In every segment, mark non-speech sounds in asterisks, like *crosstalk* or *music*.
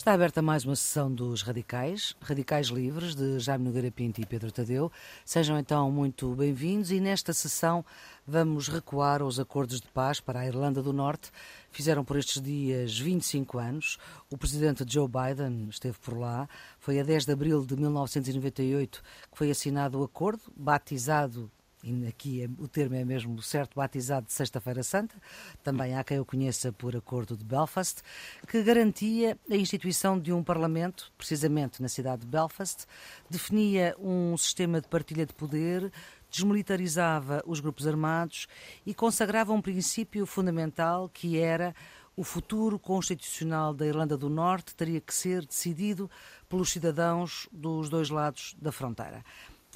Está aberta mais uma sessão dos Radicais, Radicais Livres, de Jaime Nogueira Pinto e Pedro Tadeu. Sejam então muito bem-vindos e nesta sessão vamos recuar aos acordos de paz para a Irlanda do Norte. Fizeram por estes dias 25 anos. O presidente Joe Biden esteve por lá. Foi a 10 de abril de 1998 que foi assinado o acordo, batizado e aqui é, o termo é mesmo certo, batizado de Sexta-feira Santa, também há quem o conheça por acordo de Belfast, que garantia a instituição de um Parlamento, precisamente na cidade de Belfast, definia um sistema de partilha de poder, desmilitarizava os grupos armados e consagrava um princípio fundamental que era o futuro constitucional da Irlanda do Norte teria que ser decidido pelos cidadãos dos dois lados da fronteira.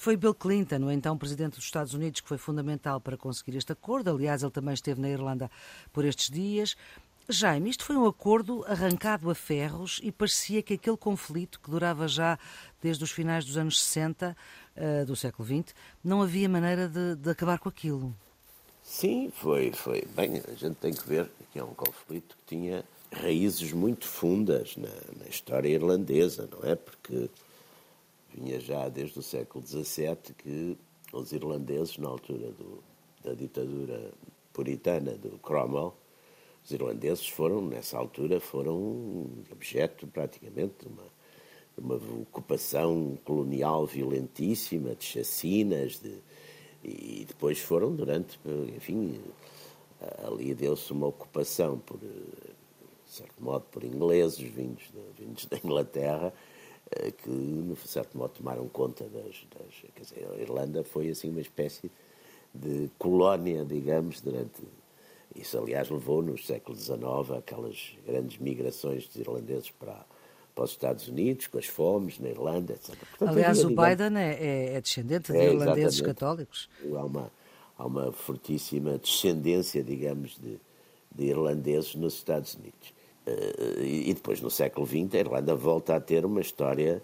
Foi Bill Clinton, o então presidente dos Estados Unidos, que foi fundamental para conseguir este acordo. Aliás, ele também esteve na Irlanda por estes dias. Jaime, isto foi um acordo arrancado a ferros e parecia que aquele conflito, que durava já desde os finais dos anos 60 uh, eh, do século XX, não havia maneira de, de, acabar com aquilo. Sim, foi, foi. Bem, a gente tem que ver que é um conflito que tinha raízes muito fundas na, na história irlandesa, não é? Porque vinha já desde o século XVII que os irlandeses, na altura do, da ditadura puritana do Cromwell, os irlandeses foram, nessa altura, foram objeto praticamente de uma, de uma ocupação colonial violentíssima, de chacinas, de, e depois foram durante, enfim, ali deu-se uma ocupação por, de certo modo, por ingleses vindos, de, vindos da Inglaterra, que, de certo modo, tomaram conta das, das. Quer dizer, a Irlanda foi assim uma espécie de colónia, digamos, durante. Isso, aliás, levou no século XIX aquelas grandes migrações dos irlandeses para, para os Estados Unidos, com as fomes na Irlanda, etc. Portanto, aliás, havia, o digamos, Biden é, é, é descendente de é, irlandeses católicos. Há uma, há uma fortíssima descendência, digamos, de, de irlandeses nos Estados Unidos. Eh, e depois, no século XX, a Irlanda volta a ter uma história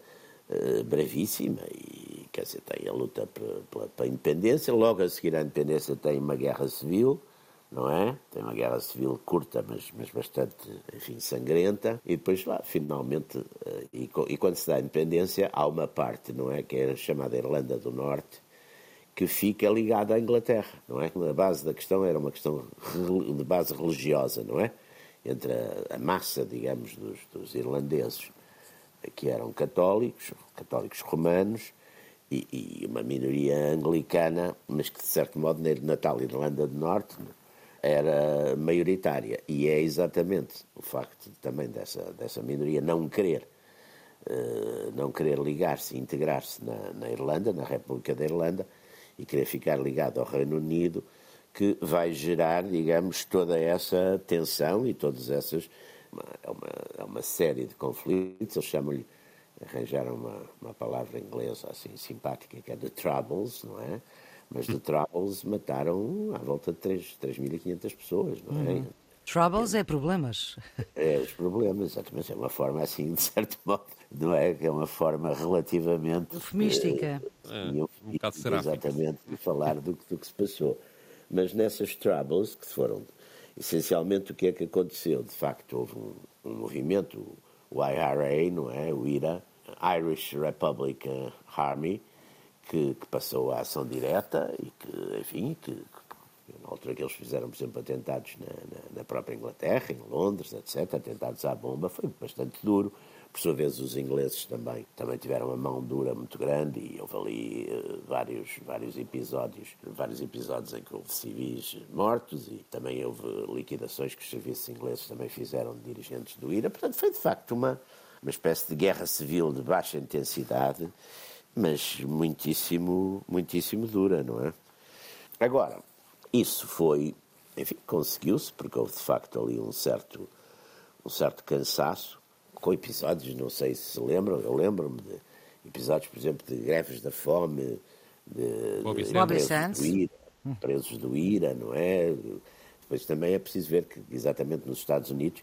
uh, bravíssima. E, quer dizer, tem a luta pela, independência. Logo a seguir à independência, tem uma guerra civil, não é? Tem uma guerra civil curta, mas, mas bastante, enfim, sangrenta. E depois, lá, finalmente, uh, e, e, quando se dá a independência, há uma parte, não é? Que é chamada Irlanda do Norte, que fica ligada à Inglaterra, não é? A base da questão era uma questão de base religiosa, não é? Entre a, a massa, digamos, dos, dos, irlandeses que eram católicos, católicos romanos, e, e, uma minoria anglicana, mas que de certo modo na Natal Irlanda do Norte era maioritária. E é exatamente o facto também dessa, dessa minoria não querer Uh, não querer ligar-se, integrar-se na, na, Irlanda, na República da Irlanda, e querer ficar ligado ao Reino Unido, que vai gerar, digamos, toda essa tensão e todas essas. É uma, é uma série de conflitos, eles chamam-lhe, arranjaram uma, uma palavra inglesa assim simpática, que é The Troubles, não é? Mas The Troubles mataram à volta de 3.500 pessoas, não é? Uhum. Troubles é problemas. É, os problemas, exatamente. É uma forma assim, de certo *laughs* modo, não é? É uma forma relativamente. Eufemística. É, é, um bocado Exatamente, de falar do, do que se passou. Mas nessas troubles, que foram essencialmente o que é que aconteceu? De facto, houve um, um movimento, o IRA, não é? O IRA, Irish Republic Army, que, que, passou à ação direta e que, enfim, que, que, na altura que eles fizeram, por exemplo, atentados na, na, na própria Inglaterra, em Londres, etc., atentados à bomba, foi bastante duro. Por sua vez, os ingleses também, também tiveram uma mão dura muito grande e houve ali uh, vários, vários episódios, vários episódios em que houve civis mortos e também houve liquidações que os serviços ingleses também fizeram de dirigentes do IRA. Portanto, foi de facto uma, uma espécie de guerra civil de baixa intensidade, mas muitíssimo, muitíssimo dura, não é? Agora, isso foi, enfim, conseguiu-se, porque houve de facto ali um certo, um certo cansaço, com episódios, não sei se se lembram, eu lembro-me de episódios, por exemplo, de greves da fome, de, Bobby de presos, do IRA, presos do IRA, não é? Depois também é preciso ver que, exatamente nos Estados Unidos,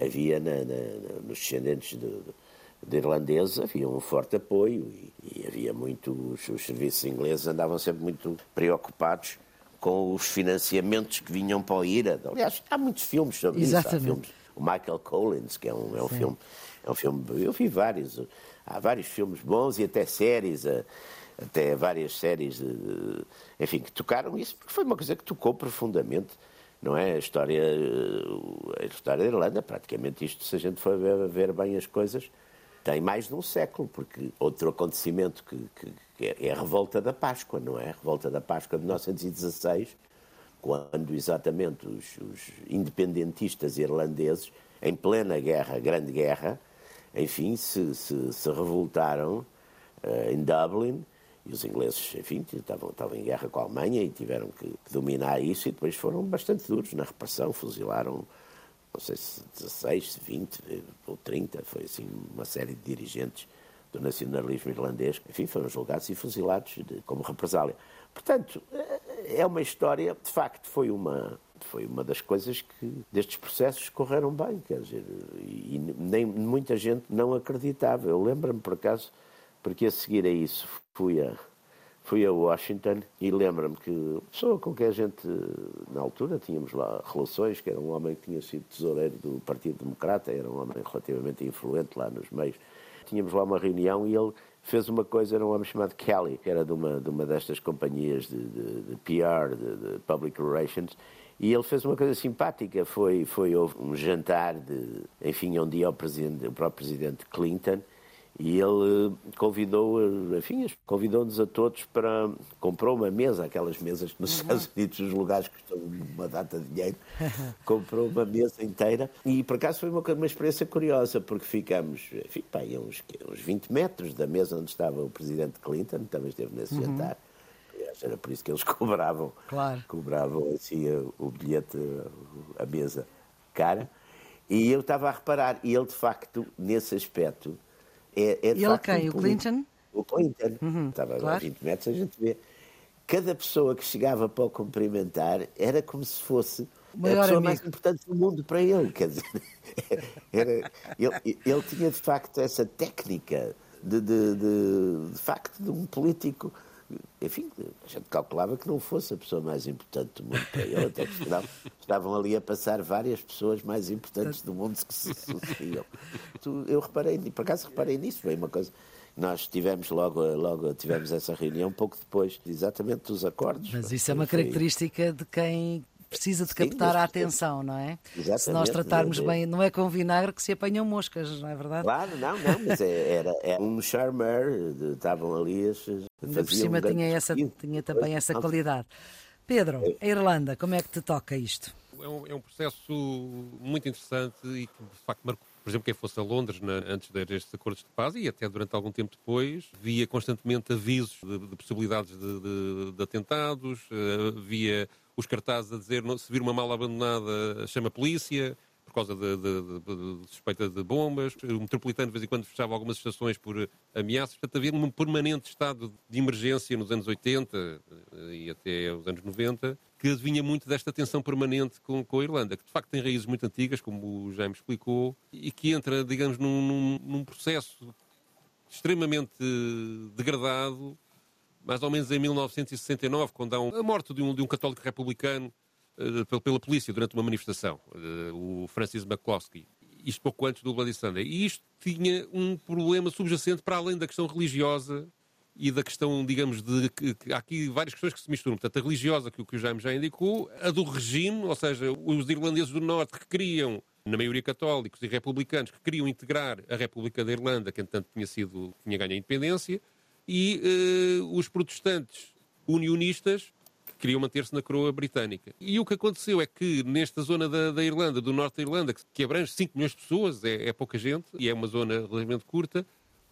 havia na, na, nos descendentes de, de irlandeses havia um forte apoio e, e havia muito os, os, serviços ingleses andavam sempre muito preocupados com os financiamentos que vinham para o IRA. Aliás, há muitos filmes sobre Exatamente. isso. Há filmes o Michael Collins, que é um, é um filme, é um filme, eu vi vários, há vários filmes bons e até séries, até várias séries, de, enfim, que tocaram isso, porque foi uma coisa que tocou profundamente, não é? A história, a história da Irlanda, praticamente isto, se a gente for ver, ver bem as coisas, tem mais de um século, porque outro acontecimento que, que, que é, é a revolta da Páscoa, não é? A revolta da Páscoa de 1916, quando exatamente os, os independentistas irlandeses, em plena guerra, grande guerra, enfim, se, se, se revoltaram uh, em Dublin e os ingleses, enfim, estavam, estavam em guerra com a Alemanha e tiveram que, dominar isso e depois foram bastante duros na repressão, fuzilaram não sei se 16, 20 ou 30, foi assim uma série de dirigentes do nacionalismo irlandês, enfim, foram julgados e fuzilados de, como represália. Portanto, é, uma história, de facto, foi uma, foi uma das coisas que destes processos correram bem, quer dizer, e nem muita gente não acreditava. Eu lembro-me, por acaso, porque a seguir a isso fui a, fui a Washington e lembro-me que pessoa com quem a gente, na altura, tínhamos lá relações, que era um homem que tinha sido tesoureiro do Partido Democrata, era um homem relativamente influente lá nos meios. Tínhamos lá uma reunião e ele fez uma coisa, era um homem chamado Kelly, que era de uma, de uma destas companhias de, de, de PR, de, de, Public Relations, e ele fez uma coisa simpática, foi, foi um jantar, de, enfim, um dia ao presidente, o próprio presidente Clinton, e ele convidou, enfim, convidou-nos a todos para. comprou uma mesa, aquelas mesas que nos uhum. Estados Unidos os lugares custam uma data de dinheiro, *laughs* comprou uma mesa inteira e por acaso foi uma, uma experiência curiosa, porque ficamos, enfim, pá, uns, uns 20 metros da mesa onde estava o presidente Clinton, também esteve nesse uhum. jantar. Era por isso que eles *laughs* cobravam, claro. cobravam assim o bilhete, a mesa cara. E eu estava a reparar, e ele de facto, nesse aspecto, é, é e ele quem? Um o Clinton? O Clinton. Uhum, Estava claro. a 20 metros, a gente vê. Cada pessoa que chegava para o cumprimentar era como se fosse a pessoa amigo. mais importante do mundo para ele. Quer dizer, *laughs* era, ele, ele tinha de facto essa técnica de, de, de, de facto de um político enfim, a gente calculava que não fosse a pessoa mais importante do mundo para ele, até que estavam ali a passar várias pessoas mais importantes do mundo que se sucediam. Eu reparei, por acaso reparei nisso, foi uma coisa. Nós tivemos logo, logo tivemos essa reunião pouco depois, exatamente dos acordos. Mas isso é uma característica de quem precisa de captar Sim, a atenção, não é? Exatamente. Se nós tratarmos bem, não é com vinagre que se apanham moscas, não é verdade? Claro, não, não, mas é, era, era um charmer, estavam ali as. Ainda por cima tinha, essa, tinha também essa qualidade. Pedro, é. a Irlanda, como é que te toca isto? É um, é um processo muito interessante e que de facto marcou por exemplo, quem fosse a Londres na, antes destes acordos de paz e até durante algum tempo depois, via constantemente avisos de, de possibilidades de, de, de atentados, uh, via os cartazes a dizer se vir uma mala abandonada chama a polícia por causa de, de, de, de, suspeita de bombas. O metropolitano de vez em quando fechava algumas estações por ameaças. Portanto, havia um permanente estado de emergência nos anos 80 eh, e até os anos 90 que vinha muito desta tensão permanente com, com a Irlanda, que de facto tem raízes muito antigas, como o Jaime explicou, e que entra, digamos, num, num, num processo extremamente degradado mais ou menos em 1969, quando há um, a morte de um, de um católico republicano uh, pela, polícia durante uma manifestação, uh, o Francis McCloskey. Isto pouco antes do Bloody Sunday. E isto tinha um problema subjacente para além da questão religiosa e da questão, digamos, de que, que há aqui várias questões que se misturam. Portanto, a religiosa, que, que o Jaime já indicou, a do regime, ou seja, os irlandeses do Norte que queriam, na maioria católicos e republicanos, que queriam integrar a República da Irlanda, que entanto tinha sido, tinha ganho a independência, e uh, os protestantes unionistas que queriam manter-se na coroa britânica. E o que aconteceu é que nesta zona da, da Irlanda, do norte da Irlanda, que, abrange 5 milhões de pessoas, é, é, pouca gente e é uma zona relativamente curta,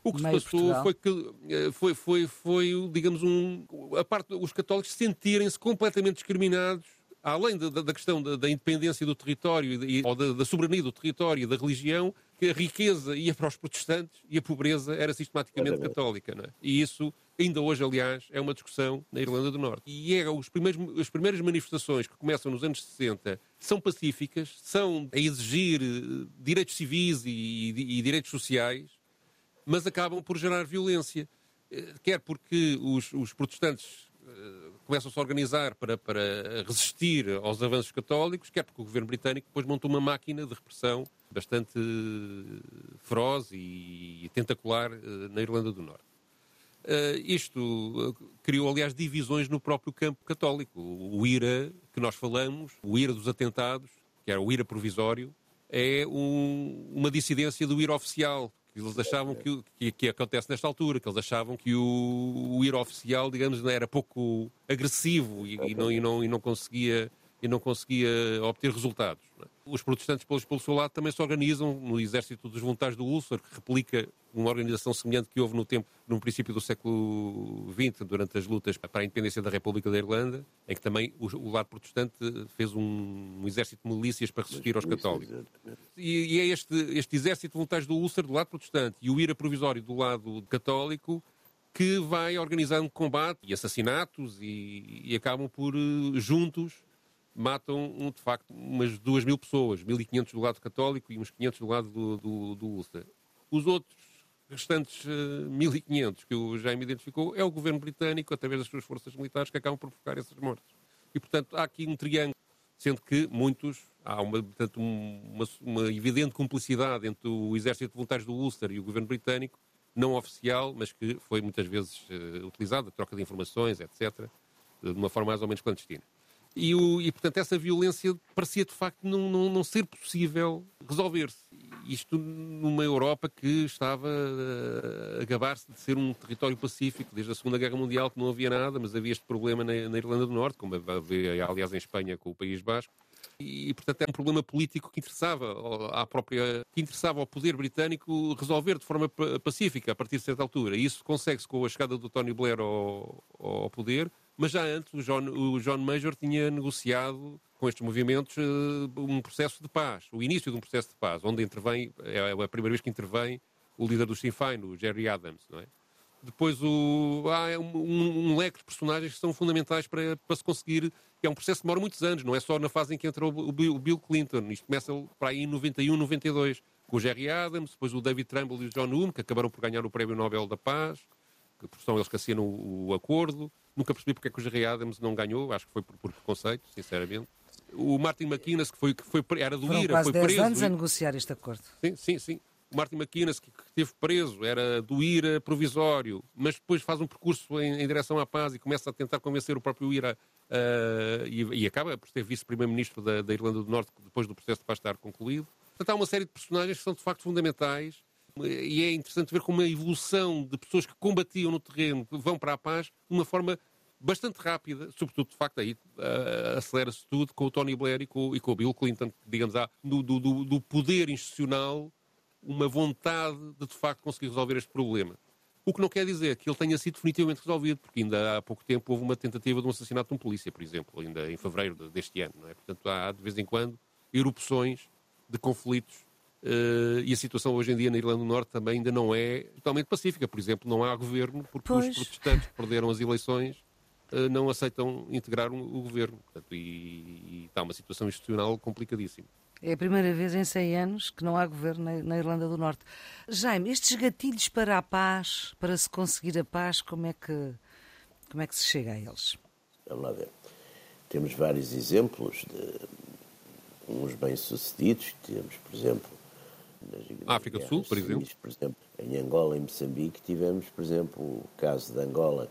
o que Meio se passou foi que eh, foi, foi, foi, digamos, um, a parte os católicos sentirem-se completamente discriminados além da, da questão da, da, independência do território e, ou da, da, soberania do território e da religião, que a riqueza ia para os protestantes e a pobreza era sistematicamente católica. É? E isso, ainda hoje, aliás, é uma discussão na Irlanda do Norte. E é os primeiros, as primeiras manifestações que começam nos anos 60 são pacíficas, são a exigir eh, direitos civis e, e, e direitos sociais, mas acabam por gerar violência. Eh, quer porque os, os protestantes eh, começam-se a organizar para, para resistir aos avanços católicos, quer porque o governo britânico depois montou uma máquina de repressão bastante feroz e tentacular na Irlanda do Norte. Uh, isto criou, aliás, divisões no próprio campo católico. O IRA, que nós falamos, o IRA dos atentados, que era o IRA provisório, é um, uma dissidência do IRA oficial. Eles achavam que, que, que, acontece nesta altura, que eles achavam que o, o IRA oficial, digamos, era pouco agressivo e, e, não, e, não, e não conseguia e não conseguia obter resultados. É? Os protestantes, pelo seu lado, também se organizam no Exército dos Voluntários do Ulster, que replica uma organização semelhante que houve no tempo, no princípio do século XX, durante as lutas para a independência da República da Irlanda, em que também o, o lado protestante fez um, um, exército de milícias para resistir aos católicos. E, e, é este, este exército de voluntários do Ulster, do lado protestante, e o IRA provisório do lado católico, que vai organizando combate e assassinatos e, e acabam por, eh, juntos, matam, de facto, umas 2 mil pessoas, 1.500 do lado católico e uns 500 do lado do, do, do Ulster. Os outros restantes uh, eh, 1.500 que o Jaime identificou é o governo britânico, através das suas forças militares, que acabam por provocar essas mortes. E, portanto, há aqui um triângulo, sendo que muitos, há uma, portanto, uma, uma evidente cumplicidade entre o Exército de Voluntários do Ulster e o governo britânico, não oficial, mas que foi muitas vezes uh, utilizada, troca de informações, etc., de uma forma mais ou menos clandestina. E, o, e, portanto, essa violência parecia de facto não, não, não ser possível resolver-se. Isto numa Europa que estava a gabar-se de ser um território pacífico, desde a Segunda Guerra Mundial, que não havia nada, mas havia este problema na, na Irlanda do Norte, como havia, aliás, em Espanha com o País Basco. E, portanto, era um problema político que interessava à própria, que interessava ao poder britânico resolver de forma pacífica a partir de certa altura. E isso consegue-se com a chegada do Tony Blair ao, ao poder, mas já antes, o John, o John Major tinha negociado com estes movimentos eh, um processo de paz, o início de um processo de paz, onde intervém, é a primeira vez que intervém o líder do Sinn Féin, o Jerry Adams, não é? Depois o, há um, um, leque de personagens que são fundamentais para, para se conseguir. É um processo que demora muitos anos, não é só na fase em que entra o, Bill, o Bill Clinton. Isto começa para aí em 91, 92, com o Jerry Adams, depois o David Trumbull e o John Hume, que acabaram por ganhar o Prémio Nobel da Paz, que são eles que assinam o, o acordo. Nunca percebi porque é que o Jerry Adams não ganhou, acho que foi por, por preconceito, sinceramente. O Martin McInnes, que, foi, que foi, era do Foram IRA, quase foi 10 preso. anos a negociar este acordo. Sim, sim, sim. O Martin McInnes, que, que esteve preso, era do IRA provisório, mas depois faz um percurso em, em direção à paz e começa a tentar convencer o próprio IRA uh, e, e, acaba por ser vice-primeiro-ministro da, da, Irlanda do Norte depois do processo de paz estar concluído. Portanto, há uma série de personagens que são de facto fundamentais e é interessante ver como a evolução de pessoas que combatiam no terreno vão para a paz de uma forma bastante rápida, sobretudo, de facto, aí uh, acelera-se tudo com o Tony Blair e com, e com o Bill Clinton, digamos, há do, do, do, poder institucional uma vontade de, de facto, conseguir resolver este problema. O que não quer dizer que ele tenha sido definitivamente resolvido, porque ainda há pouco tempo houve uma tentativa de um assassinato de um polícia, por exemplo, ainda em fevereiro deste ano. Não é? Portanto, há de vez em quando erupções de conflitos e a situação hoje em dia na Irlanda do Norte também ainda não é totalmente pacífica. Por exemplo, não há governo porque pois. os protestantes perderam as eleições, uh, não aceitam integrar o governo. Portanto, e, e, está uma situação institucional complicadíssima. É a primeira vez em 100 anos que não há governo na, na, Irlanda do Norte. Jaime, estes gatilhos para a paz, para se conseguir a paz, como é que, como é que se chega a eles? Vamos lá ver. Temos vários exemplos de uns bem-sucedidos. Temos, por exemplo, África do Sul, por exemplo? Por exemplo, em Angola e Moçambique tivemos, por exemplo, o caso de Angola,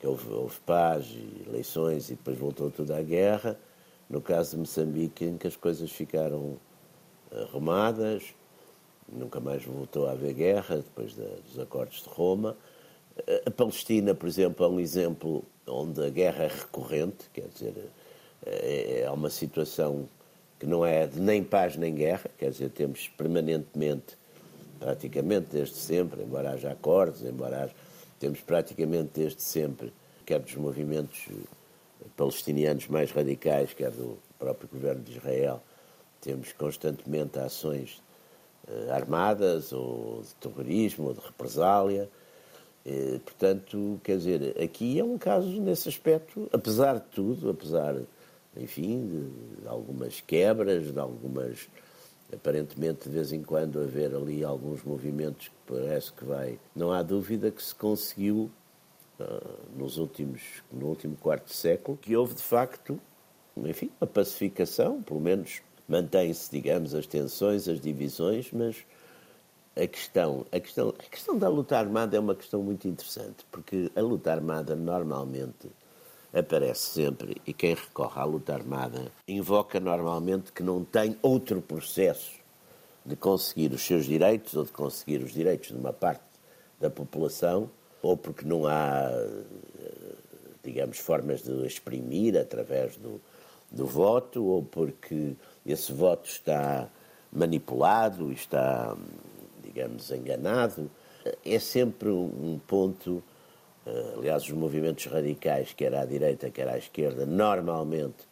que houve, houve paz e eleições e depois voltou tudo à guerra. No caso de Moçambique, em que as coisas ficaram arrumadas, nunca mais voltou a haver guerra depois dos acordos de Roma. A Palestina, por exemplo, é um exemplo onde a guerra é recorrente, quer dizer, é, é uma situação que não é de nem paz nem guerra, quer dizer, temos permanentemente, praticamente desde sempre, embora haja acordos, embora haja, temos praticamente desde sempre, quer dos movimentos palestinianos mais radicais, quer do próprio governo de Israel, temos constantemente ações uh, armadas, ou de terrorismo, ou de represália. E, portanto, quer dizer, aqui é um caso nesse aspecto, apesar de tudo, apesar enfim, de algumas quebras, de algumas. Aparentemente, de vez em quando, haver ali alguns movimentos que parece que vai. Não há dúvida que se conseguiu nos últimos, no último quarto século, que houve de facto, enfim, uma pacificação, pelo menos mantém-se, digamos, as tensões, as divisões, mas a questão, a, questão, a questão da luta armada é uma questão muito interessante, porque a luta armada normalmente aparece sempre e quem recorre à luta armada invoca normalmente que não tem outro processo de conseguir os seus direitos ou de conseguir os direitos de uma parte da população, ou porque não há, digamos, formas de exprimir através do, do voto, ou porque esse voto está manipulado, está, digamos, enganado. É sempre um ponto. Eh, aliás, os movimentos radicais, quer à direita, quer à esquerda, normalmente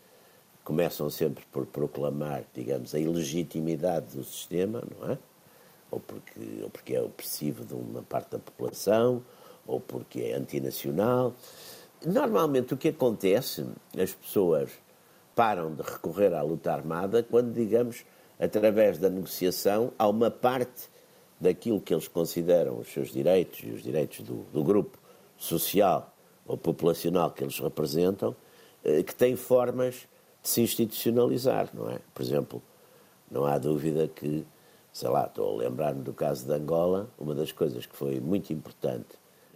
começam sempre por proclamar, digamos, a ilegitimidade do sistema, não é? Ou porque, ou porque é opressivo de uma parte da população, ou porque é antinacional. Normalmente o que acontece, as pessoas param de recorrer à luta armada quando, digamos, através da negociação, há uma parte daquilo que eles consideram os seus direitos e os direitos do, do grupo social ou populacional que eles representam, eh, que tem formas de se institucionalizar, não é? Por exemplo, não há dúvida que, sei lá, estou a lembrar-me do caso de Angola, uma das coisas que foi muito importante,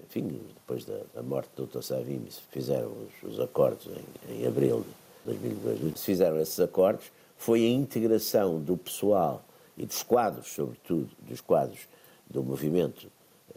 enfim, depois da, da morte do Dr. Savimbi, fizeram os, os acordos em, em abril de 2002, se fizeram esses acordos, foi a integração do pessoal e dos quadros, sobretudo dos quadros do movimento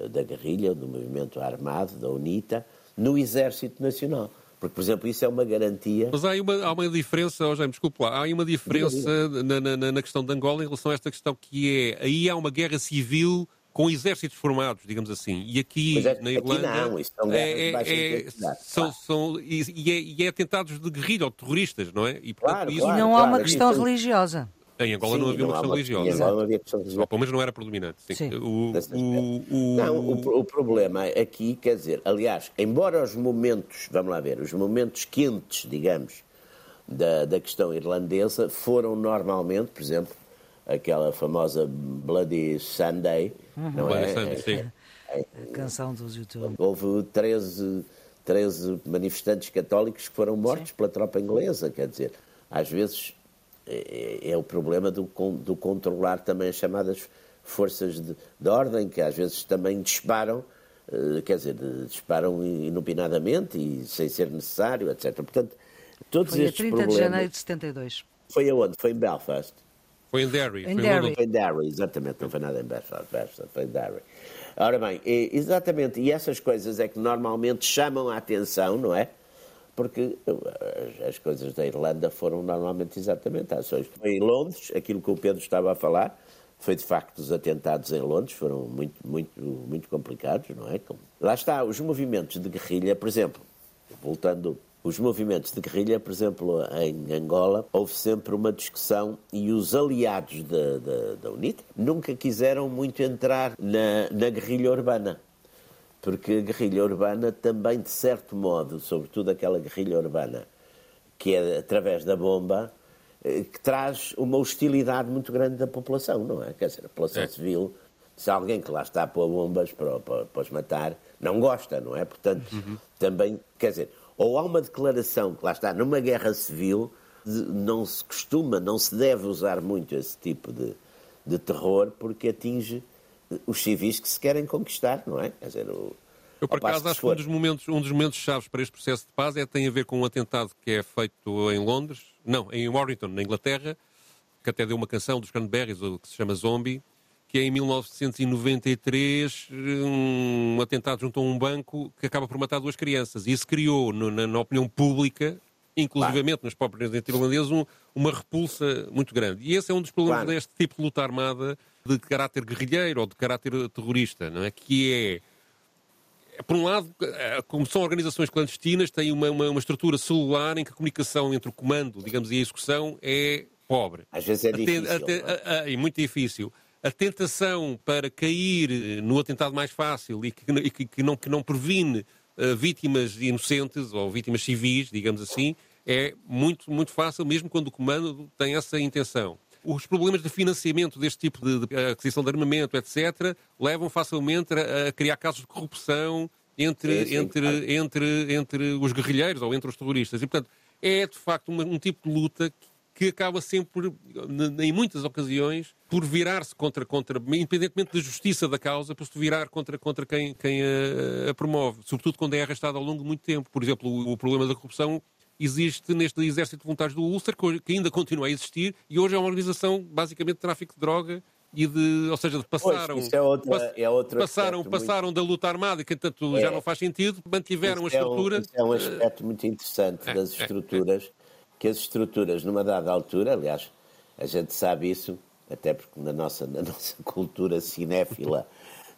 da guerrilha, do movimento armado, da UNITA, no Exército Nacional. Porque, por exemplo, isso é uma garantia. Mas há uma, há uma diferença, oh, Jaime, desculpe lá, há uma diferença na, na, na, questão de Angola em relação a esta questão que é, aí há uma guerra civil com exércitos formados, digamos assim. E aqui é, na Irlanda. Aqui não, isso são é, é, são, são, e, e, é, e é atentados de guerrilha ou terroristas, não é? E, portanto, claro, isso... claro, e não há uma questão religiosa. Em Angola sim, não havia uma questão religiosa. Em Angola não havia questão religiosa. Pelo menos não era predominante. Sim. sim. O, o, o... Não, o, o, problema aqui, quer dizer, aliás, embora os momentos, vamos lá ver, os momentos quentes, digamos, da, da questão irlandesa foram normalmente, por exemplo, aquela famosa Bloody Sunday. Uhum. Não Bloody é? Sunday, sim. É, é, a canção dos YouTube. Houve 13, 13 manifestantes católicos que foram mortos sim. pela tropa inglesa, quer dizer, às vezes é, é, é, o problema do, do controlar também as chamadas forças de, de ordem, que às vezes também disparam, uh, quer dizer, disparam inopinadamente e sem ser necessário, etc. Portanto, todos Foi estes a 30 problemas... de janeiro de 72. Foi aonde? Foi em Belfast. Foi em Derry. Em foi Derry. Foi em Derry, exatamente. Não foi nada em Belfast, foi em Derry. Ora bem, exatamente, e essas coisas é que normalmente chamam a atenção, não é? Porque uh, as coisas da Irlanda foram normalmente exatamente ações. Em Londres, aquilo que o Pedro estava a falar, foi de facto os atentados em Londres, foram muito, muito, muito complicados, não é? Lá está, os movimentos de guerrilha, por exemplo, voltando os movimentos de guerrilha, por exemplo, em Angola, houve sempre uma discussão e os aliados da, da, da UNITA nunca quiseram muito entrar na, na guerrilha urbana. Porque a guerrilha urbana também, de certo modo, sobretudo aquela guerrilha urbana que é através da bomba, eh, que traz uma hostilidade muito grande da população, não é? Quer dizer, a população é. civil, se alguém que lá está a pôr bombas para, para, para os matar, não gosta, não é? Portanto, uhum. também, quer dizer, ou há uma declaração que lá está, numa guerra civil, não se costuma, não se deve usar muito esse tipo de, de terror porque atinge os civis que se querem conquistar, não é? Quer dizer, o, eu, por acaso, acho que um dos, momentos, um dos momentos chaves para este processo de paz é, tem a ver com um atentado que é feito em Londres, não, em Warrington, na Inglaterra, que até deu uma canção dos Cranberries, que se chama Zombie, que é em 1993 um atentado junto a um banco que acaba por matar duas crianças. E isso criou no, na, na, opinião pública, inclusivamente claro. nas próprias irlandesas, um, uma repulsa muito grande. E esse é um dos problemas claro. deste tipo de luta armada de caráter guerrilheiro ou de caráter terrorista, não é? que é por um lado, eh, como são organizações clandestinas, têm uma, uma, uma, estrutura celular em que a comunicação entre o comando, digamos, e a execução é pobre. Às vezes é difícil. Até, até, é muito difícil a tentação para cair eh, no atentado mais fácil e que, e que, que não, que não previne uh, vítimas inocentes ou vítimas civis, digamos assim, é muito, muito fácil, mesmo quando o comando tem essa intenção. Os problemas de financiamento deste tipo de, de aquisição de armamento, etc., levam facilmente a, a criar casos de corrupção entre, sim, entre, claro. entre, entre os guerrilheiros ou entre os terroristas. E, portanto, é de facto um, um tipo de luta que acaba sempre, em muitas ocasiões, por virar-se contra, contra, independentemente da justiça da causa, por se virar contra, contra quem, quem a, a, promove, sobretudo quando é arrastada ao longo de muito tempo. Por exemplo, o, o problema da corrupção existe neste Exército de Voluntários do Ulster, que ainda continua a existir, e hoje é uma organização basicamente de tráfico de droga e de, ou seja, passaram, pois, é outra, é outro passaram, passaram muito... da luta armada, que tanto é, já não faz sentido, mantiveram a estrutura. É um, é um aspecto muito interessante é, das é, estruturas que as estruturas, numa dada altura, aliás, a gente sabe isso, até porque na nossa, na nossa *laughs* cultura cinéfila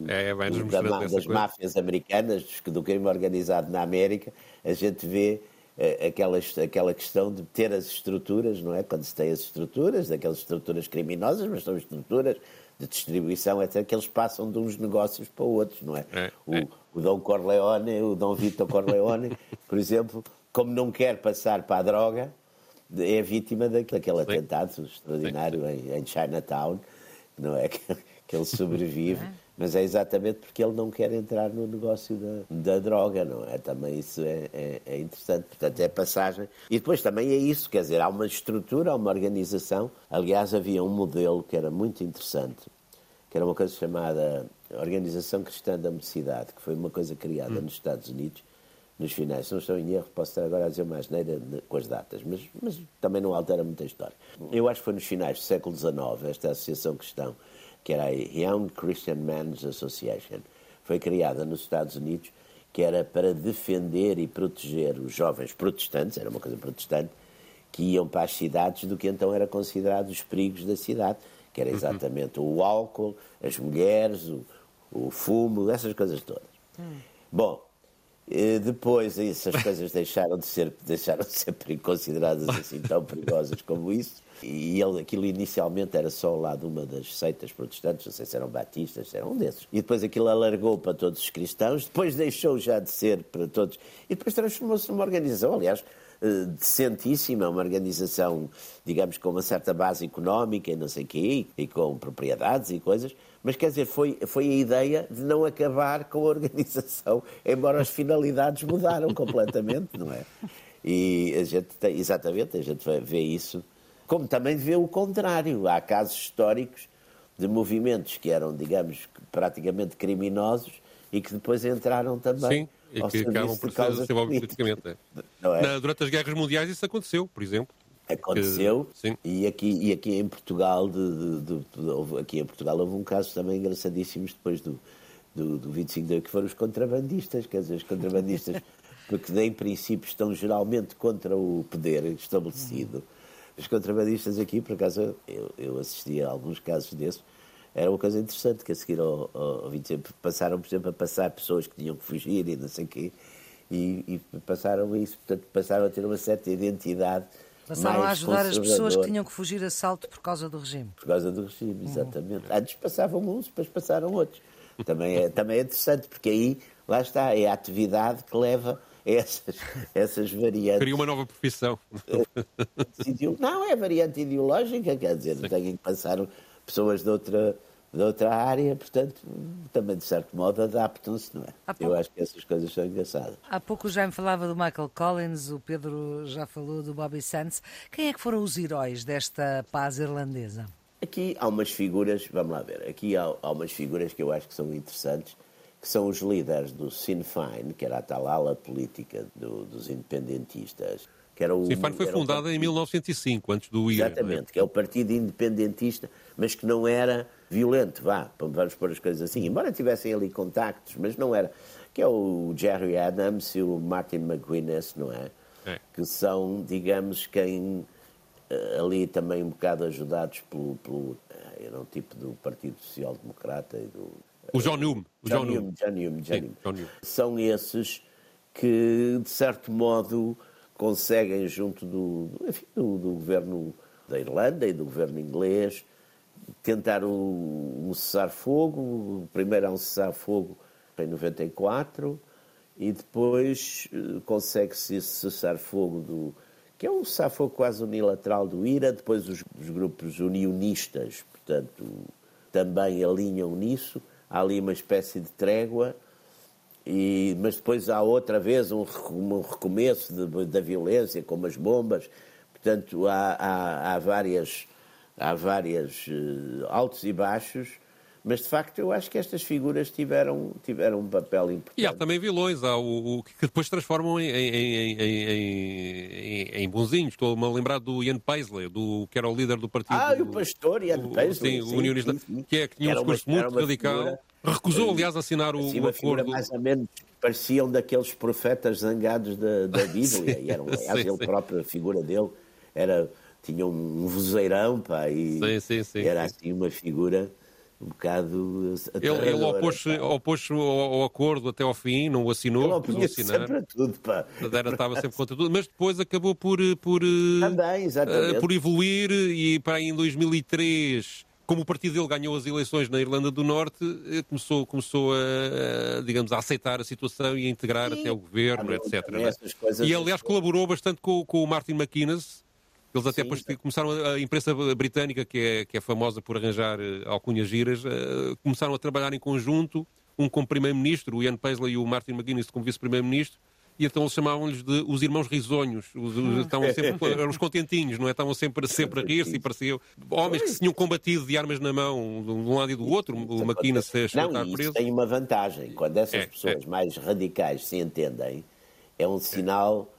*laughs* é, da, das máfias americanas, do crime organizado na América, a gente vê eh, aquela, aquela questão de ter as estruturas, não é? Quando se tem as estruturas, aquelas estruturas criminosas, mas são estruturas de distribuição, até que eles passam de uns negócios para outros, não é? é, o, é. o Dom Corleone, o Dom Vitor Corleone, *laughs* por exemplo, como não quer passar para a droga, é vítima daquele atentado extraordinário em, em Chinatown, não é? *laughs* Que, ele sobrevive, é. Mas é exatamente porque ele não quer entrar no negócio da, da droga, não é? Também isso é, é, é, interessante. Portanto, é passagem. E depois também é isso, quer dizer, há uma estrutura, há uma organização. Aliás, havia um modelo que era muito interessante, que era uma coisa chamada Organização Cristã da Mocidade, que foi uma coisa criada hum. nos Estados Unidos nos finais. Se não estou em erro, posso estar agora a dizer mais neira com as datas, mas, mas também não altera muita história. Eu acho que foi nos finais do século XIX, esta associação cristã, que era a Young Christian Men's Association, foi criada nos Estados Unidos, que era para defender e proteger os jovens protestantes, era uma coisa protestante, que iam para as cidades do que então era considerado os perigos da cidade, que era uhum. exatamente uhum. o álcool, as mulheres, o, o fumo, essas coisas todas. Uhum. Bom, depois essas coisas deixaram de ser deixaram de ser consideradas assim tão perigosas como isso. E ele, aquilo inicialmente era só lá de uma das seitas protestantes, não sei se eram batistas, se eram um desses. E depois aquilo alargou para todos os cristãos, depois deixou já de ser para todos, e depois transformou-se numa organização, aliás, eh, decentíssima, uma organização, digamos, com uma certa base económica e não sei o quê, e com propriedades e coisas, mas quer dizer, foi, foi a ideia de não acabar com a organização, *laughs* embora as finalidades mudaram completamente, não é? E a gente tem, exatamente, a gente vê isso, como também vê o contrário. Há casos históricos de movimentos que eram, digamos, praticamente criminosos e que depois entraram também. Sim, e que acabam por ser politicamente. É? é? durante as guerras mundiais isso aconteceu, por exemplo. Aconteceu. que, e aqui, e aqui em Portugal de, de, de, aqui em Portugal houve um caso também engraçadíssimo depois do, do, do 25 de que foram os contrabandistas, quer dizer, os contrabandistas, *laughs* porque em princípio estão geralmente contra o poder estabelecido. Os contrabandistas aqui, por acaso, eu, eu assisti a alguns casos desses, era uma coisa interessante, que a seguir ao, ao 25 passaram, por exemplo, a passar pessoas que tinham que fugir e não sei o quê, e, e passaram isso, portanto, passaram a ter uma certa identidade Passaram a ajudar as pessoas que tinham que fugir a salto por causa do regime. Por causa do regime, exatamente. Uhum. Antes passavam uns, depois passaram outros. Também é, também é interessante, porque aí, lá está, é a atividade que leva essas, essas variantes. Queria uma nova profissão. *laughs* Não, é variante ideológica, quer dizer, Sim. têm que passar pessoas de outra de outra área, portanto, também de certo modo adaptam-se, não é? Pouco... Eu acho que essas coisas são engraçadas. Há pouco já me falava do Michael Collins, o Pedro já falou do Bobby Sands. Quem é que foram os heróis desta paz irlandesa? Aqui há umas figuras, vamos lá ver, aqui há, há umas figuras que eu acho que são interessantes, que são os líderes do Sinn Féin, que era a tal ala política do, dos independentistas, que era o, Féin foi fundada em 1905, antes do IRA. Exatamente, é? que é o partido independentista, mas que não era violento, vá, vamos pôr as coisas assim, embora tivessem ali contactos, mas não era. Que é o Jerry Adams e o Martin McGuinness, não é? é. Que são, digamos, quem eh, ali também um bocado ajudados pelo. pelo eh, era um tipo do Partido Social Democrata e do. O John Hume. O John, John Hume. John Hume, John Hume. John Hume. São esses que, de certo modo, conseguem, junto do, enfim, do, do governo da Irlanda e do governo inglês, tentar um, um cessar-fogo. Primeiro há um cessar-fogo em 94 e depois uh, consegue-se esse cessar-fogo do que é um cessar-fogo quase unilateral do IRA, depois os, os, grupos unionistas, portanto, também alinham nisso. Há ali uma espécie de trégua e, mas depois há outra vez um, um recomeço de, da violência, como as bombas. Portanto, há, há, há várias, há várias uh, altos e baixos mas, de facto, eu acho que estas figuras tiveram, tiveram um papel importante. E há também vilões, há o, o que depois transformam em, em, em, em, bonzinhos. Estou-me a lembrar do Ian Paisley, do, que era o líder do partido. Ah, o pastor Ian o, Paisley. Sim, sim, o unionista, sim, sim. que, é, que tinha um discurso muito radical. Figura, recusou, aliás, assinar o, assim, o acordo. mais ou menos pareciam daqueles profetas zangados da, da *laughs* Bíblia. e eram, aliás, ele próprio, a figura dele, era, tinha um vozeirão, pá, e era assim uma figura um bocado Ele, ele opôs-se opôs ao, ao, acordo até ao fim, não o assinou, ele assinar. sempre a tudo, pá. Era, estava sempre contra tudo, mas depois acabou por, por, Também, uh, por evoluir e para aí em 2003 como o partido dele ganhou as eleições na Irlanda do Norte, eh, começou, começou a, digamos, a aceitar a situação e a integrar Sim. até o governo, ah, etc. É? E, aliás, colaborou bastante com, com o Martin McInnes, eles até depois começaram, a imprensa britânica, que é, que é famosa por arranjar eh, alcunhas giras, uh, começaram a trabalhar em conjunto, um como primeiro-ministro, o Ian Paisley e o Martin McGuinness como vice-primeiro-ministro, e então eles chamavam-lhes de os irmãos risonhos, os, os, estavam sempre, *laughs* eram os contentinhos, não é? Estavam sempre, sempre a rir-se e pareciam homens que se tinham combatido de armas na mão, de um lado e do outro, o McInnes se estar preso. tem uma vantagem, quando essas é, pessoas é. mais radicais se entendem, é um sinal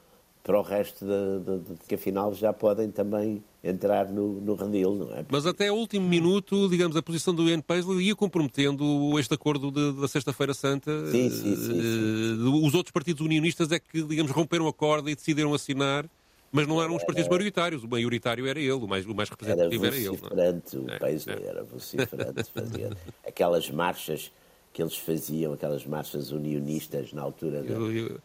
para o resto de, de, de, que afinal já podem também entrar no, no redil, não é? Mas até o último minuto, digamos, a posição do Ian Paisley ia comprometendo este acordo de, da Sexta-feira Santa. Sim, sim, sim, sim, eh, Os outros partidos unionistas é que, digamos, romperam a corda e decidiram assinar mas não eram os partidos maioritários. O maioritário era ele, o mais, o mais representativo era, era ele. Vociferante, o é, Paisley é. era vociferante, fazia *laughs* aquelas marchas que eles faziam, aquelas marchas unionistas na altura da,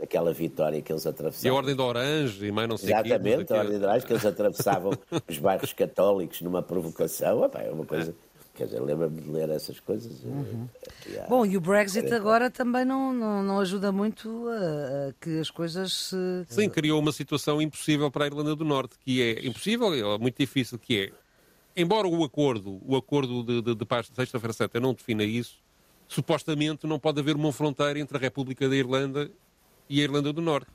daquela vitória que eles atravessavam. E a Ordem de Orange e mais não sei Exatamente, que, a Ordem de Orange, que eles atravessavam *laughs* os bairros católicos numa provocação. Opa, é uma coisa... Quer dizer, lembra-me de ler essas coisas. Eh, uhum. Há... Bom, e o Brexit agora também não, não, não ajuda muito a, a, que as coisas se... Sim, criou uma situação impossível para a Irlanda do Norte, que é impossível, é muito difícil, que é, embora o acordo, o acordo de, de, de paz de sexta-feira santa não defina isso, supostamente não pode haver uma fronteira entre a República da Irlanda e a Irlanda do Norte.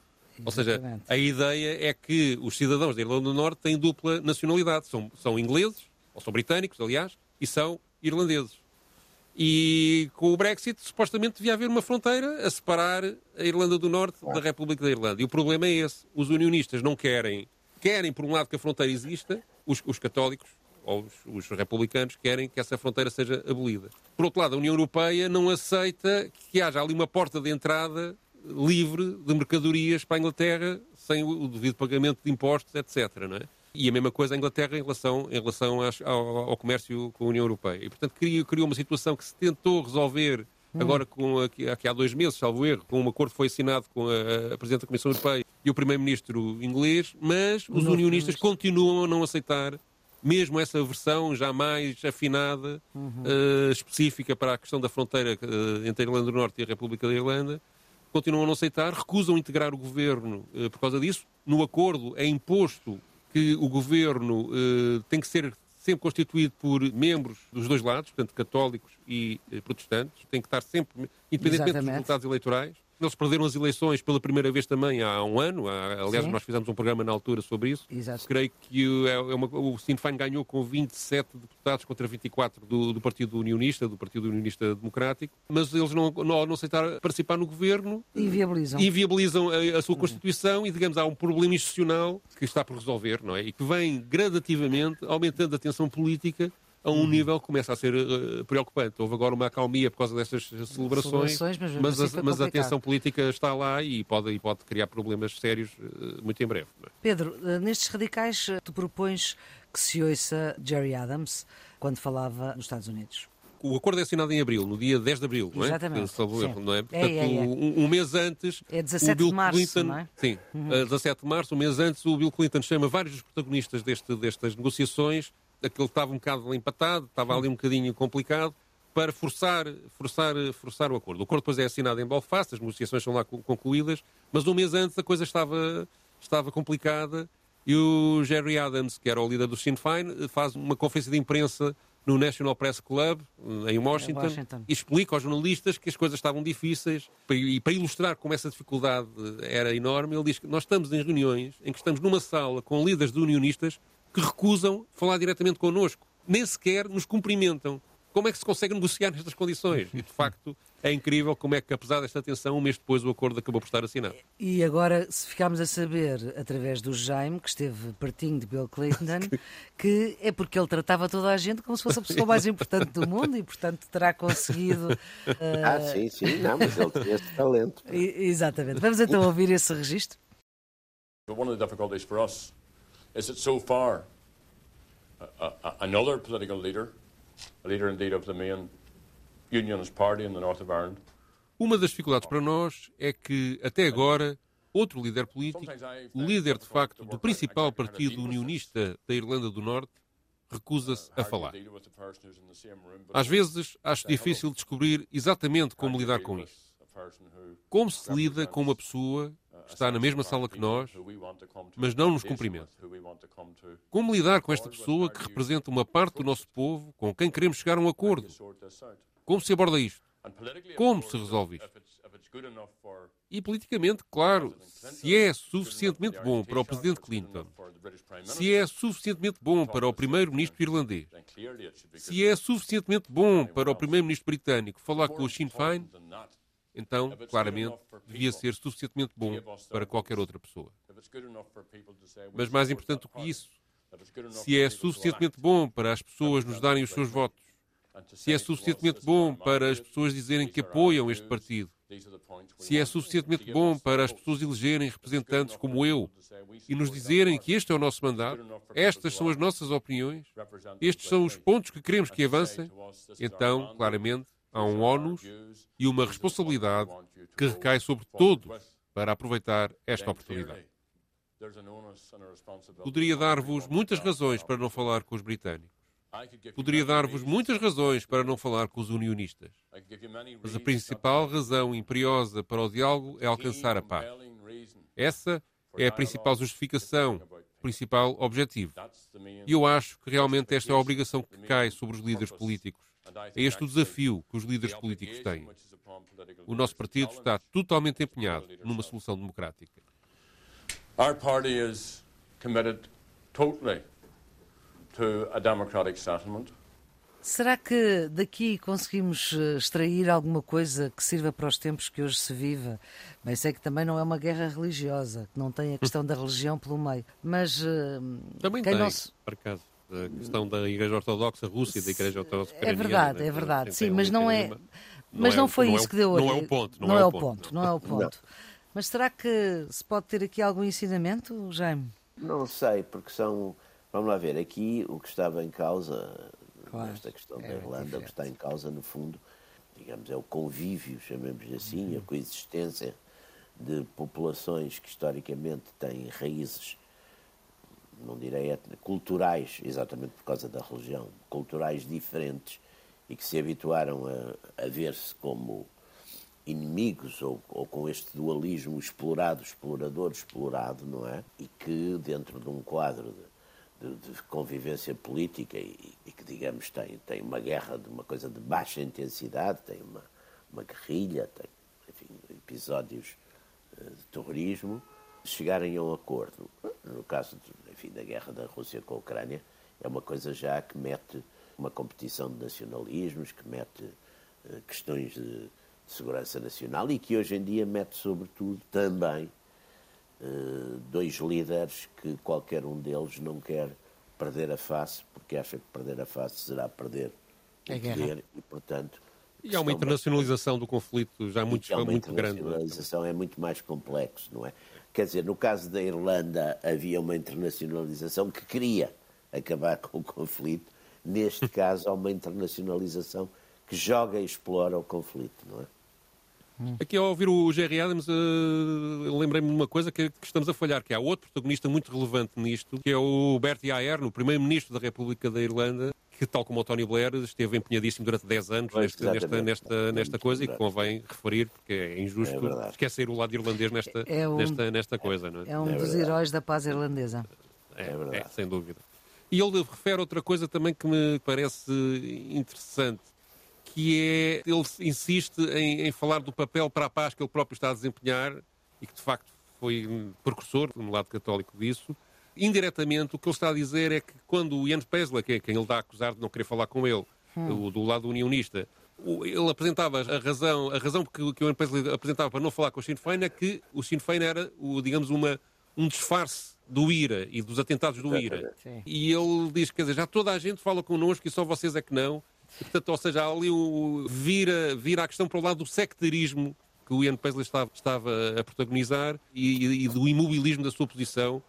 Ou seja, a ideia é que os cidadãos da Irlanda do Norte têm dupla nacionalidade. São, são ingleses, ou são britânicos, aliás, e são irlandeses. E com o Brexit, supostamente devia haver uma fronteira a separar a Irlanda do Norte da República da Irlanda. E o problema é esse. Os unionistas não querem, querem por um lado que a fronteira exista, os, os católicos os, os, republicanos querem que essa fronteira seja abolida. Por outro lado, a União Europeia não aceita que haja ali uma porta de entrada livre de mercadorias para a Inglaterra sem o devido pagamento de impostos, etc. Não é? E a mesma coisa a Inglaterra em relação, em relação ao, ao, comércio com a União Europeia. E, portanto, criou, criou uma situação que se tentou resolver hum. agora, com, aqui, aqui, há dois meses, salvo erro, com um acordo que foi assinado com a, a Presidente da Comissão Europeia e o Primeiro-Ministro inglês, mas os unionistas continuam a não aceitar mesmo essa versão já mais afinada, uhum. uh, específica para a questão da fronteira uh, entre a Irlanda do Norte e a República da Irlanda, continuam a não aceitar, recusam integrar o governo uh, por causa disso. No acordo é imposto que o governo tem que ser sempre constituído por membros dos dois lados, portanto, católicos e protestantes, tem que estar sempre, independentemente Exatamente. dos resultados eleitorais. Eles perderam as eleições pela primeira vez também há um ano. aliás, Sim. nós fizemos um programa na altura sobre isso. Exato. Creio que é, é uma, o Sinn Féin ganhou com 27 deputados contra 24 do, do Partido Unionista, do Partido Unionista Democrático, mas eles não, não, não aceitaram participar no governo. Inviabilizam. Inviabilizam a, a sua Constituição e, digamos, há um problema institucional que está por resolver, não é? E que vem gradativamente aumentando a tensão política a um uhum. nível que começa a ser uh, preocupante. Houve agora uma acalmia por causa destas celebrações, celebrações mas, mas, assim a, mas a, tensão política está lá e pode, e pode criar problemas sérios uh, muito em breve. É? Pedro, uh, nestes radicais, tu propões que se ouça Jerry Adams quando falava nos Estados Unidos. O acordo é assinado em abril, no dia 10 de abril, não é? Exatamente. Não é? Portanto, é, é, é. Um, um, mês antes. É 17 o Bill de março, Clinton, não é? Sim, uhum. 17 de março, um mês antes, o Bill Clinton chama vários dos protagonistas deste, destas negociações aquilo estava um bocado empatado, estava ali um bocadinho complicado, para forçar, forçar, forçar o acordo. O acordo depois é assinado em Belfast, as negociações são lá concluídas, mas um mês antes a coisa estava, estava complicada e o Jerry Adams, que era o líder do Sinn Féin, faz uma conferência de imprensa no National Press Club, em Washington, Washington. e explica aos jornalistas que as coisas estavam difíceis. E para ilustrar como essa dificuldade era enorme, ele diz que nós estamos em reuniões em que estamos numa sala com líderes de unionistas que recusam falar diretamente connosco. Nem sequer nos cumprimentam. Como é que se consegue negociar nestas condições? E, de facto, é incrível como é que, apesar desta tensão, um mês depois o acordo acabou por estar assinado. E agora, se ficámos a saber, através do Jaime, que esteve pertinho de Bill Clinton, *laughs* que é porque ele tratava toda a gente como se fosse a pessoa mais importante do mundo e, portanto, terá conseguido. Uh... Ah, sim, sim, não, mas ele tinha esse talento. *laughs* Exatamente. Vamos então *laughs* ouvir esse registro. One of the difficulties for us is that so far, a, a, another political leader, a leader indeed of the main Unionist Party in the north of Ireland, Uma das dificuldades para nós é que, até agora, outro líder político, o líder de facto do principal partido unionista da Irlanda do Norte, recusa-se a falar. Às vezes, acho difícil descobrir exatamente como lidar com isso. Como se lida com uma pessoa está na mesma sala que nós, mas não nos cumprimenta? Como lidar com esta pessoa que representa uma parte do nosso povo com quem queremos chegar a um acordo? Como se aborda isto? Como se resolve isto? E politicamente, claro, se é suficientemente bom para o Presidente Clinton, se é suficientemente bom para o Primeiro-Ministro irlandês, se é suficientemente bom para o Primeiro-Ministro britânico falar com o Sinn Féin, então, claramente, devia ser suficientemente bom para qualquer outra pessoa. Mas mais importante do que isso, se é suficientemente bom para as pessoas nos darem os seus votos, se é suficientemente bom para as pessoas dizerem que apoiam este partido, se é suficientemente bom para as pessoas elegerem representantes como eu e nos dizerem que este é o nosso mandato, estas são as nossas opiniões, estes são os pontos que queremos que avancem, então, claramente, há um ónus e uma responsabilidade que recai sobre todos para aproveitar esta oportunidade. Poderia dar-vos muitas razões para não falar com os britânicos. Poderia dar-vos muitas razões para não falar com os unionistas. Mas a principal razão imperiosa para o diálogo é alcançar a paz. Essa é a principal justificação, o principal objetivo. E eu acho que realmente esta é a obrigação que cai sobre os líderes políticos. É este o desafio que os líderes políticos têm. O nosso partido está totalmente empenhado numa solução democrática. Our party is committed totally to a democratic settlement. Será que daqui conseguimos eh, extrair alguma coisa que sirva para os tempos que hoje se vive? Bem, sei que também não é uma guerra religiosa, que não tem a questão da religião pelo meio, mas... eh, Também quem tem, não se- por acaso, a questão da Igreja Ortodoxa Rússia e da Igreja Ortodoxa É Ucraniana, verdade, né? é verdade. Sim, mas não é, mas é não foi não é isso o- que deu. Não é o ponto. Não, é o ponto, não é o ponto. Mas será que se pode ter aqui algum ensinamento, Jaime? Não sei, porque são. Vamos lá ver, aqui o que estava em causa, Claro, nesta questão é da Irlanda, o que está em causa, no fundo, digamos, é o convívio, chamemos assim, a coexistência de populações que historicamente têm raízes, não direi culturais, exatamente por causa da religião, culturais diferentes e que se habituaram a, a ver-se como inimigos ou, ou com este dualismo explorado, explorador, explorado, não é? E que dentro de um quadro de, de- de convivência política e, e que, digamos, tem, tem uma guerra de uma coisa de baixa intensidade, tem uma, uma guerrilha, tem, enfim, episódios eh, de terrorismo, chegarem a um acordo, no caso de, enfim, da guerra da Rússia com a Ucrânia, é uma coisa já que mete uma competição de nacionalismos, que mete eh, questões de, segurança nacional e que hoje em dia mete, sobretudo, também eh, dois líderes que qualquer um deles não quer perder a face, porque acha que perder a face será perder o A guerra. poder e, portanto... E há uma internacionalização do conflito já muito, é uma muito grande. não é? internacionalização é muito mais complexo, não é? Quer dizer, no caso da Irlanda havia uma internacionalização que queria acabar *laughs* com o conflito. Neste *laughs* caso há uma internacionalização que joga e explora o conflito, não é? Aqui ao ouvir o Jerry Adams, eh, lembrei-me de uma coisa que, que estamos a falhar, que há outro protagonista muito relevante nisto, que é o Bertie Ahern, o primeiro-ministro da República da Irlanda, que, tal como o Tony Blair, esteve empenhadíssimo durante 10 anos Pois, nesta, nesta, nesta, nesta coisa e que convém referir, porque é injusto É esquecer o lado irlandês nesta, É um- nesta, nesta coisa, não é? É um É dos verdade. heróis da paz irlandesa. É, É verdade. é, sem dúvida. E ele refere outra coisa também que me parece interessante, que é, ele insiste em, em falar do papel para a paz que ele próprio está a desempenhar e que de facto foi precursor no lado católico disso. Indiretamente, o que ele está a dizer é que quando o Jens Pesla, que é quem ele está a acusar de não querer falar com ele, hum. do lado unionista, ele apresentava a razão, a razão que, que o Jens Pesla apresentava para não falar com o Sinn Féin é que o Sinn Féin era, o, digamos, uma, um disfarce do IRA e dos atentados do IRA. *laughs* Sim. E ele diz, quer dizer, já toda a gente fala connosco e só vocês é que não. portanto, ou seja, ali o, vira, vira a questão para o lado do sectarismo que o Ian Paisley estava, estava a protagonizar e, e, do imobilismo da sua posição,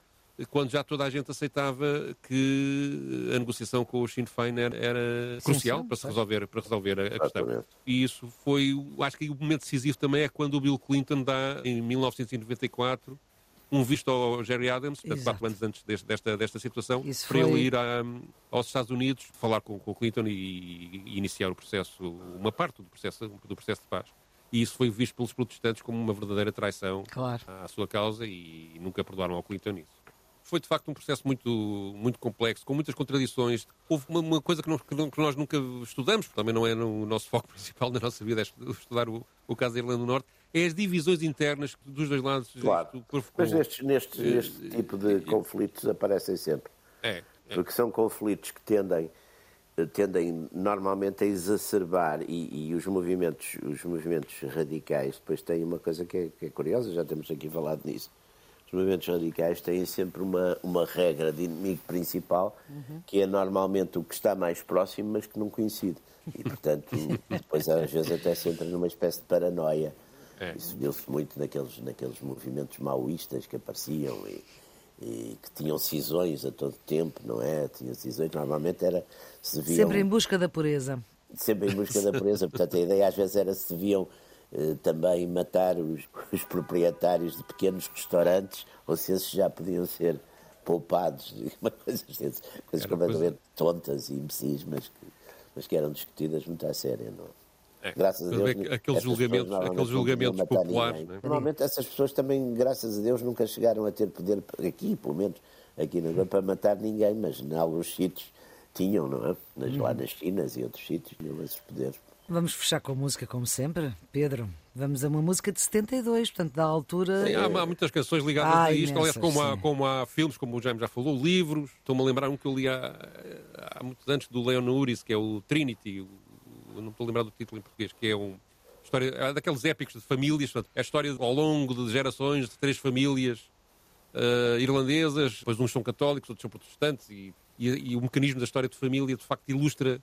quando já toda a gente aceitava que a negociação com o Sinn Féin era, era sim, crucial sim, para, se resolver, para resolver a, a questão. E isso foi, acho que o momento decisivo também é quando o Bill Clinton dá, em 1994, um visto ao Jerry Adams, portanto, quatro anos antes deste, desta, desta situação, Isso para foi... ele ir a, aos Estados Unidos, falar com, com o Clinton e, e, iniciar o processo, uma parte do processo, do processo de paz. E isso foi visto pelos protestantes como uma verdadeira traição claro. à sua causa e nunca perdoaram ao Clinton isso. Foi de facto um processo muito, muito complexo, com muitas contradições. Houve uma, uma coisa que, não, que, nós nunca estudamos, porque também não é no nosso foco *laughs* principal na nossa vida, é estudar o, o caso da Irlanda do Norte, é as divisões internas dos dois lados. Claro. Mas nestes, nestes, uh, este tipo de uh, conflitos aparecem sempre. É, é. Porque são conflitos que tendem tendem normalmente a exacerbar e, e, os movimentos os movimentos radicais depois têm uma coisa que é, que é, curiosa já temos aqui falado nisso os movimentos radicais têm sempre uma uma regra de inimigo principal uhum. que é normalmente o que está mais próximo mas que não coincide e portanto *laughs* depois às vezes até se entra numa espécie de paranoia é. Isso viu-se muito naqueles, naqueles movimentos maoístas que apareciam e, e, que tinham cisões a todo tempo, não é? Tinham cisões, normalmente era. Se viam, sempre em busca da pureza. Sempre em busca da pureza. *laughs* Portanto, a ideia às vezes era se viam também matar os, *laughs* os, proprietários de pequenos restaurantes ou se esses já podiam ser poupados. *laughs* Uma coisa, coisas completamente coisa... tontas e imbecis, mas que, mas que eram discutidas muito a sério, não é? É. Graças a Deus. Aqueles julgamentos, aqueles julgamentos populares. Né? Normalmente essas pessoas também, graças a Deus, nunca chegaram a ter poder, aqui, pelo menos, aqui não para matar ninguém, mas em alguns sítios tinham, não é? Nas, hum. Lá nas Chinas e outros sítios tinham esses poderes. Vamos fechar com a música, como sempre. Pedro, vamos a uma música de 72, portanto, da altura. Sim, há, há, muitas canções ligadas ah, a isto, aliás, como há, como há filmes, como o Jaime já falou, livros. Estou-me a lembrar um que eu li há, há muitos anos do Leon Uris, que é o Trinity, não estou a lembrar do título em português, que é um história é daqueles épicos de famílias, é a história ao longo de gerações de três famílias uh, irlandesas, depois uns são católicos, outros são protestantes, e, e, e, o mecanismo da história de família de facto ilustra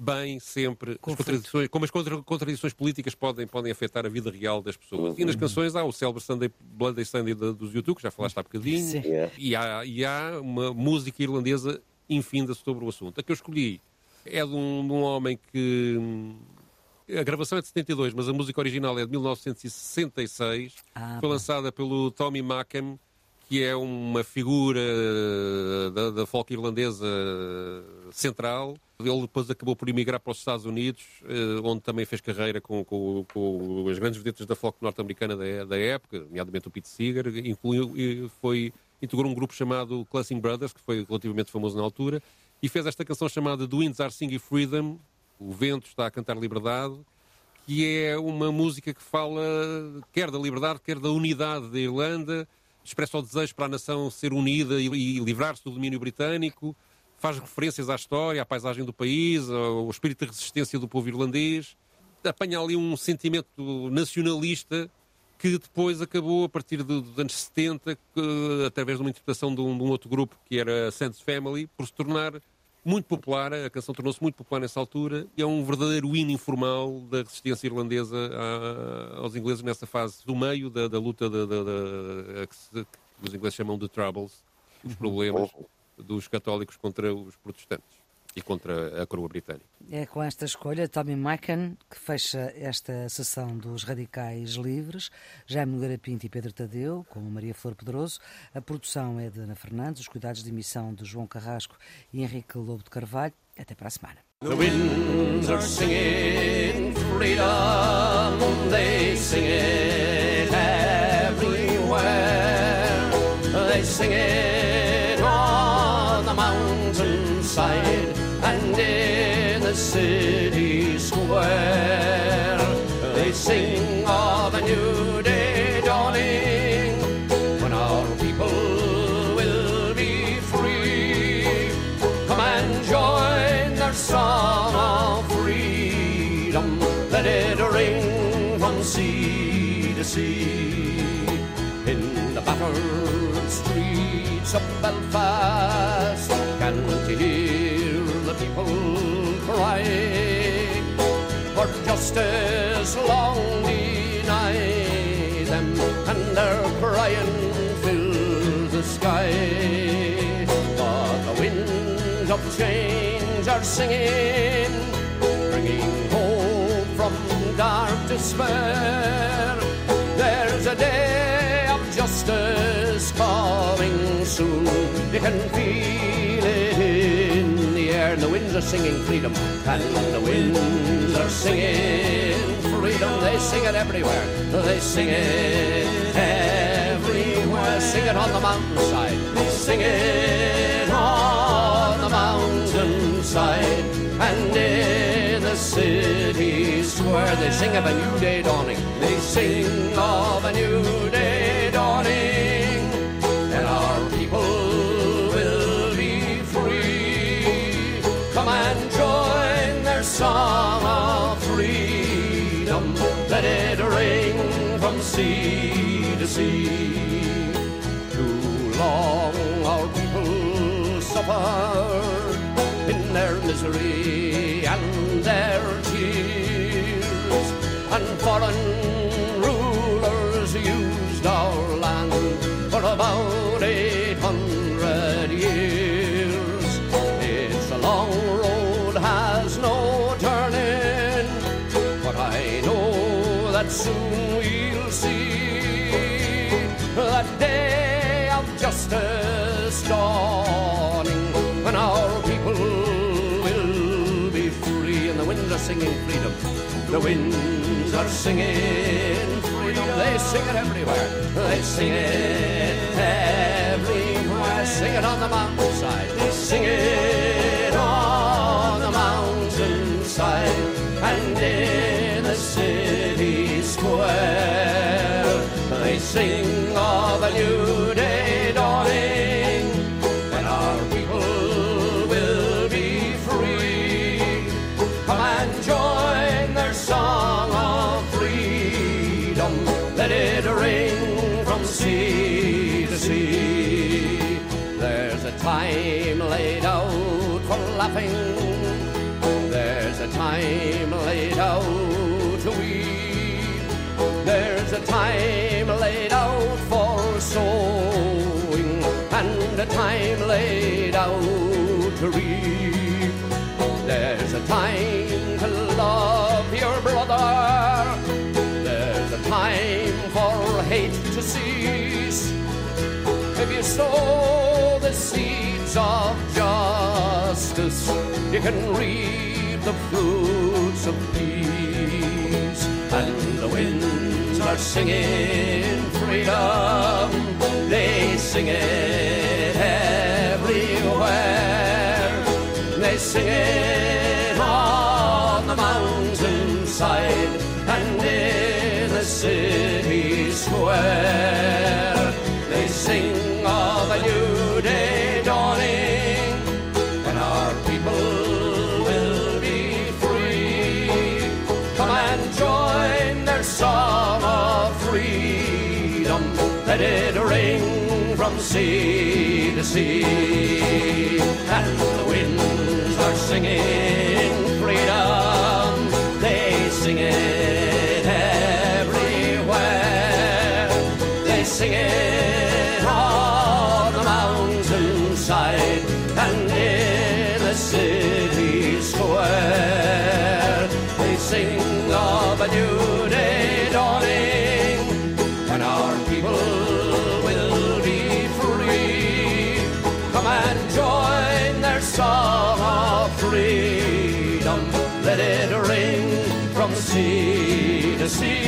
bem sempre as contradições, como as contra, contradições políticas podem, podem afetar a vida real das pessoas. E nas uhum. canções há o célebre Sunday, Bloody Sunday dos YouTube, que já falaste há bocadinho, e há, e há uma música irlandesa infinda sobre o assunto. A que eu escolhi é de um, de um homem que. A gravação é de 72, mas a música original é de 1966. Ah, foi lançada pelo Tommy Macken, que é uma figura da, da folk irlandesa central. Ele depois acabou por emigrar para os Estados Unidos, eh, onde também fez carreira com, com, com as grandes vedetas da folk norte-americana da, da, época, nomeadamente o Pete Seeger. Incluiu, foi, integrou um grupo chamado Classing Brothers, que foi relativamente famoso na altura, e fez esta canção chamada The Winds Are Singing Freedom, o vento está a cantar liberdade, que é uma música que fala quer da liberdade, quer da unidade da Irlanda, expressa o desejo para a nação ser unida e, e livrar-se do domínio britânico, faz referências à história, à paisagem do país, ao espírito de resistência do povo irlandês, apanha ali um sentimento nacionalista que depois acabou, a partir dos anos 70, que, através de uma interpretação de um, de um, outro grupo que era Sands Family, por se tornar muito popular. A canção tornou-se muito popular nessa altura e é um verdadeiro hino informal da resistência irlandesa aos ingleses nessa fase do meio da, da luta da, da, da, que, os ingleses chamam de Troubles, os problemas dos católicos contra os protestantes e contra a coroa britânica. É com esta escolha, Tommy Macken, que fecha esta sessão dos Radicais Livres, Jaime Nogueira Pinto e Pedro Tadeu, com Maria Flor Pedroso. A produção é de Ana Fernandes, os cuidados de emissão de João Carrasco e Henrique Lobo de Carvalho. Até para a semana. The winds are singing freedom, they sing it everywhere. They sing it. Mountainside and in the city square. They sing of a new day dawning when our people will be free. Come and join their song of freedom. Let it ring from sea to sea. In the battered streets of Belfast, Justice long denied them, and their crying fills the sky. But the winds of change are singing, bringing hope from dark despair. There's a day of justice coming soon. You can feel it in the air, and the winds are singing freedom, and the winds are singing freedom. They sing it everywhere. They sing it everywhere. Sing it on the mountainside. They sing it on the mountainside and in the city square. They sing of a new day dawning. They sing of a new day sea to sea. Too long our people suffered in their misery and their tears, and foreign rulers used our land for about eight hundred years. It's a long road, has no turning, but I know that soon justice dawning when our people will be free and the winds are singing freedom. The winds are singing freedom. They sing it everywhere. They sing it everywhere. Sing it on the mountainside. They sing it cease. If you sow the seeds of justice, you can reap the fruits of peace. And the winds are singing freedom, they sing it everywhere. They sing it on the mountainside and in the city square. Sea to sea. see, to see.